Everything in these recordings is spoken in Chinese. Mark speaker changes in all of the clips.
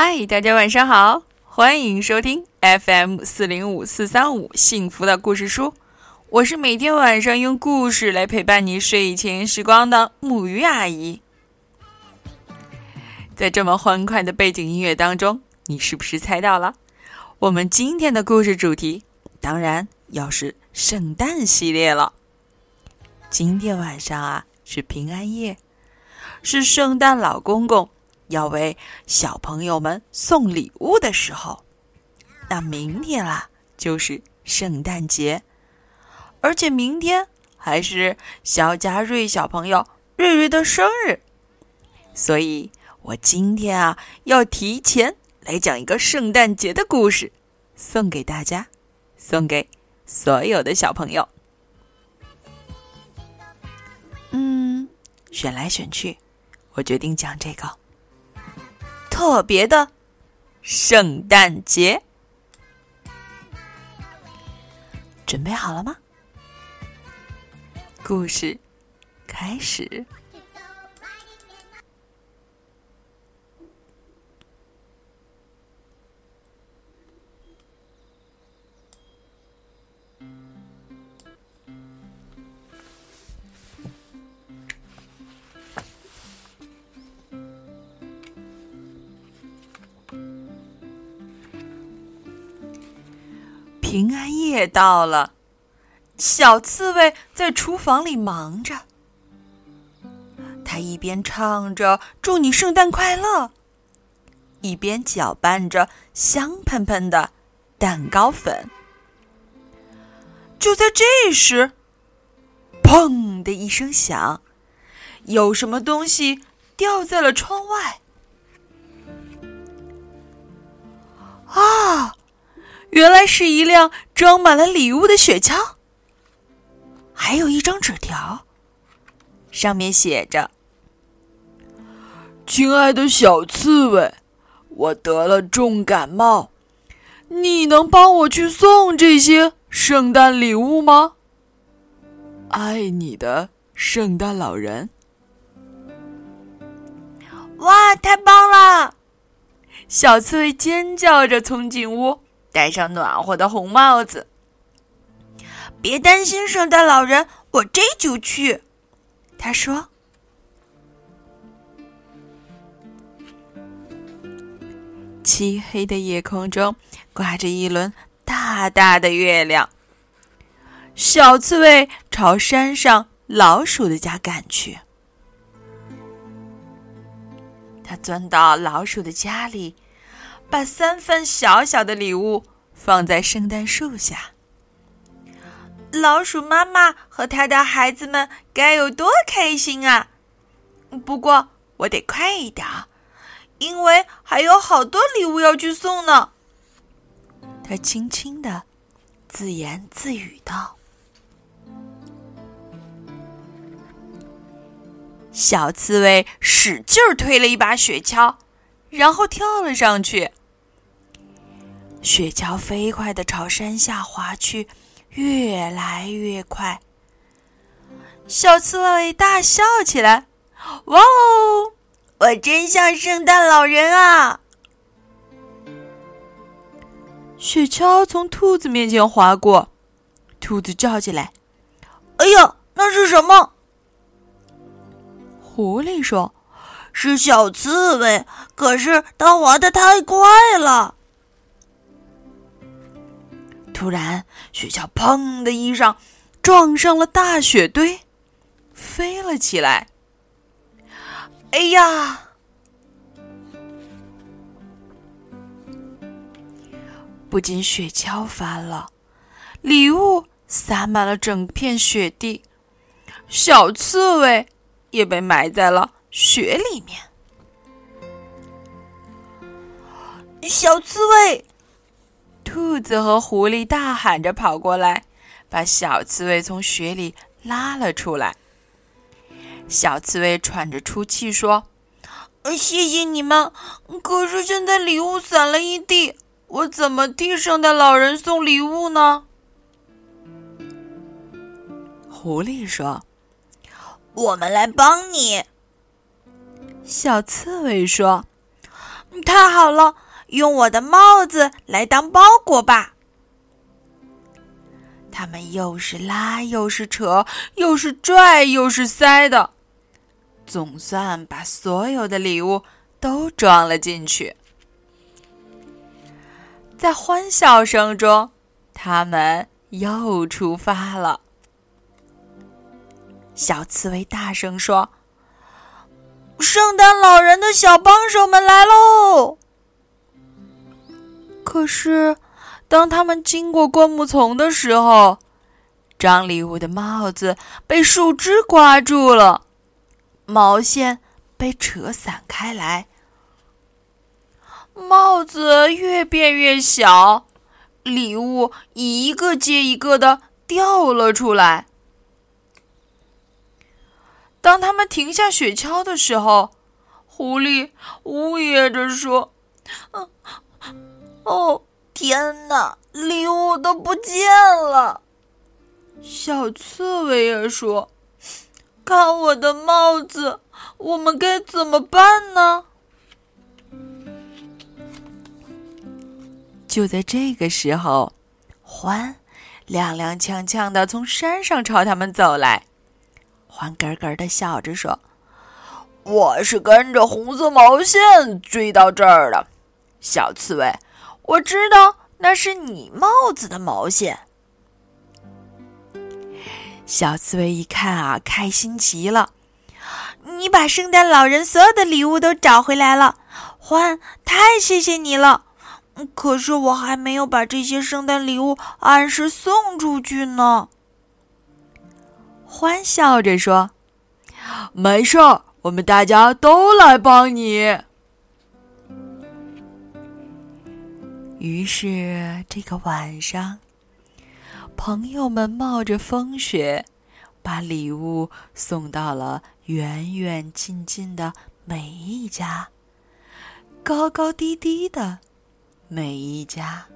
Speaker 1: 嗨，大家晚上好，欢迎收听 FM 四零五四三五幸福的故事书。我是每天晚上用故事来陪伴你睡前时光的母鱼阿姨。在这么欢快的背景音乐当中，你是不是猜到了？我们今天的故事主题当然要是圣诞系列了。今天晚上啊是平安夜，是圣诞老公公要为小朋友们送礼物的时候。那明天啦就是圣诞节。而且明天还是肖佳瑞小朋友瑞瑞的生日，所以我今天啊要提前来讲一个圣诞节的故事，送给大家，送给所有的小朋友。嗯，选来选去，我决定讲这个特别的圣诞节。准备好了吗？故事开始。平安夜到了。小刺猬在厨房里忙着，他一边唱着“祝你圣诞快乐”，一边搅拌着香喷喷的蛋糕粉。就在这时，砰的一声响，有什么东西掉在了窗外。原来是一辆装满了礼物的雪橇。还有一张纸条，上面写着：“
Speaker 2: 亲爱的小刺猬，我得了重感冒，你能帮我去送这些圣诞礼物吗？爱你的圣诞老人。”
Speaker 1: 哇，太棒了！小刺猬尖叫着冲进屋，戴上暖和的红帽子。别担心，圣诞老人，我这就去。他说：“漆黑的夜空中挂着一轮大大的月亮。”小刺猬朝山上老鼠的家赶去。他钻到老鼠的家里，把三份小小的礼物放在圣诞树下。老鼠妈妈和它的孩子们该有多开心啊！不过我得快一点，因为还有好多礼物要去送呢。他轻轻的自言自语道：“小刺猬使劲推了一把雪橇，然后跳了上去。雪橇飞快的朝山下滑去。”越来越快，小刺猬大笑起来：“哇哦，我真像圣诞老人啊！”雪橇从兔子面前划过，兔子叫起来：“哎呀，那是什么？”狐狸说：“是小刺猬，可是它滑得太快了。”突然，雪橇“砰”的一声撞上了大雪堆，飞了起来。哎呀！不仅雪橇翻了，礼物洒满了整片雪地，小刺猬也被埋在了雪里面。小刺猬。兔子和狐狸大喊着跑过来，把小刺猬从雪里拉了出来。小刺猬喘着粗气说：“谢谢你们，可是现在礼物散了一地，我怎么替圣诞老人送礼物呢？”狐狸说：“我们来帮你。”小刺猬说：“
Speaker 3: 太好了，用我的帽子来当包裹吧。
Speaker 1: 他们又是拉又是扯，又是拽又是塞的，总算把所有的礼物都装了进去。在欢笑声中，他们又出发了。小刺猬大声说：“
Speaker 3: 圣诞老人的小帮手们来喽！”
Speaker 1: 可是。当他们经过灌木丛的时候，装礼物的帽子被树枝刮住了，毛线被扯散开来，帽子越变越小，礼物一个接一个的掉了出来。当他们停下雪橇的时候，狐狸呜咽着说：“，
Speaker 3: 哦。”天哪！礼物都不见了。
Speaker 1: 小刺猬也说：“看我的帽子，我们该怎么办呢？”就在这个时候，獾踉踉跄跄的从山上朝他们走来。獾咯咯的笑着说：“
Speaker 2: 我是跟着红色毛线追到这儿的，小刺猬。”我知道那是你帽子的毛线。
Speaker 1: 小刺猬一看啊，开心极了！
Speaker 3: 你把圣诞老人所有的礼物都找回来了，欢，太谢谢你了！可是我还没有把这些圣诞礼物按时送出去呢。
Speaker 1: 欢笑着说：“
Speaker 2: 没事儿，我们大家都来帮你。”
Speaker 1: 于是，这个晚上，朋友们冒着风雪，把礼物送到了远远近近的每一家，高高低低的每一家。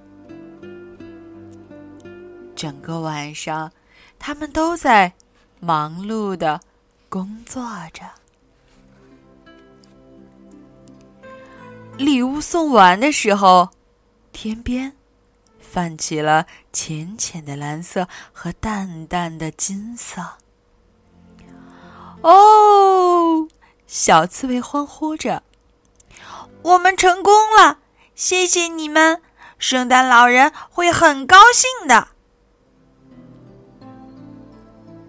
Speaker 1: 整个晚上，他们都在忙碌的工作着。礼物送完的时候。天边泛起了浅浅的蓝色和淡淡的金色。哦，小刺猬欢呼着：“
Speaker 3: 我们成功了！谢谢你们，圣诞老人会很高兴的。”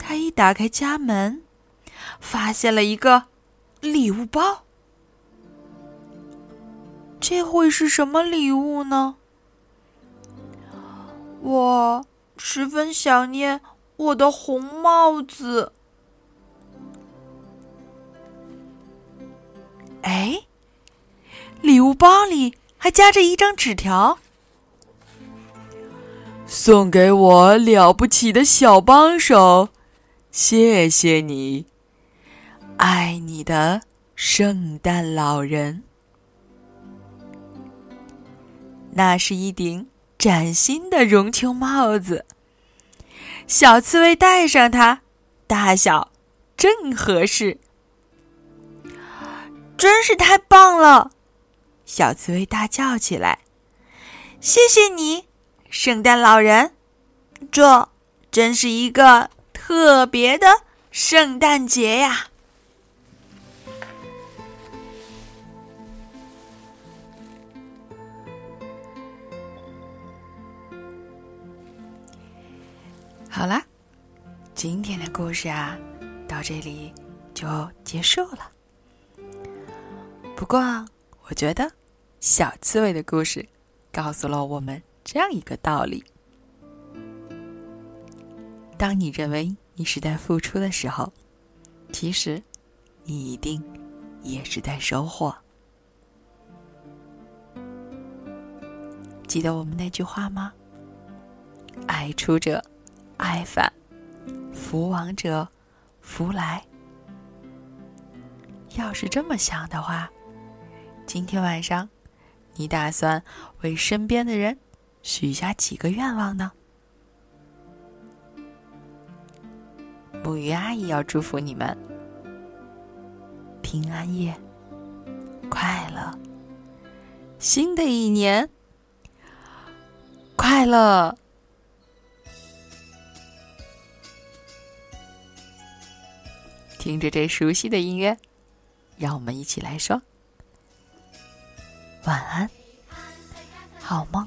Speaker 1: 他一打开家门，发现了一个礼物包。这会是什么礼物呢？我十分想念我的红帽子。哎，礼物包里还夹着一张纸条，
Speaker 2: 送给我了不起的小帮手，谢谢你，爱你的圣诞老人。
Speaker 1: 那是一顶崭新的绒球帽子，小刺猬戴上它，大小正合适，
Speaker 3: 真是太棒了！
Speaker 1: 小刺猬大叫起来：“
Speaker 3: 谢谢你，圣诞老人！这真是一个特别的圣诞节呀！”
Speaker 1: 好啦，今天的故事啊，到这里就结束了。不过，我觉得小刺猬的故事告诉了我们这样一个道理：当你认为你是在付出的时候，其实你一定也是在收获。记得我们那句话吗？爱出者。爱返，福往者福来。要是这么想的话，今天晚上你打算为身边的人许下几个愿望呢？木鱼阿姨要祝福你们平安夜快乐，新的一年快乐！听着这熟悉的音乐，让我们一起来说晚安，好梦。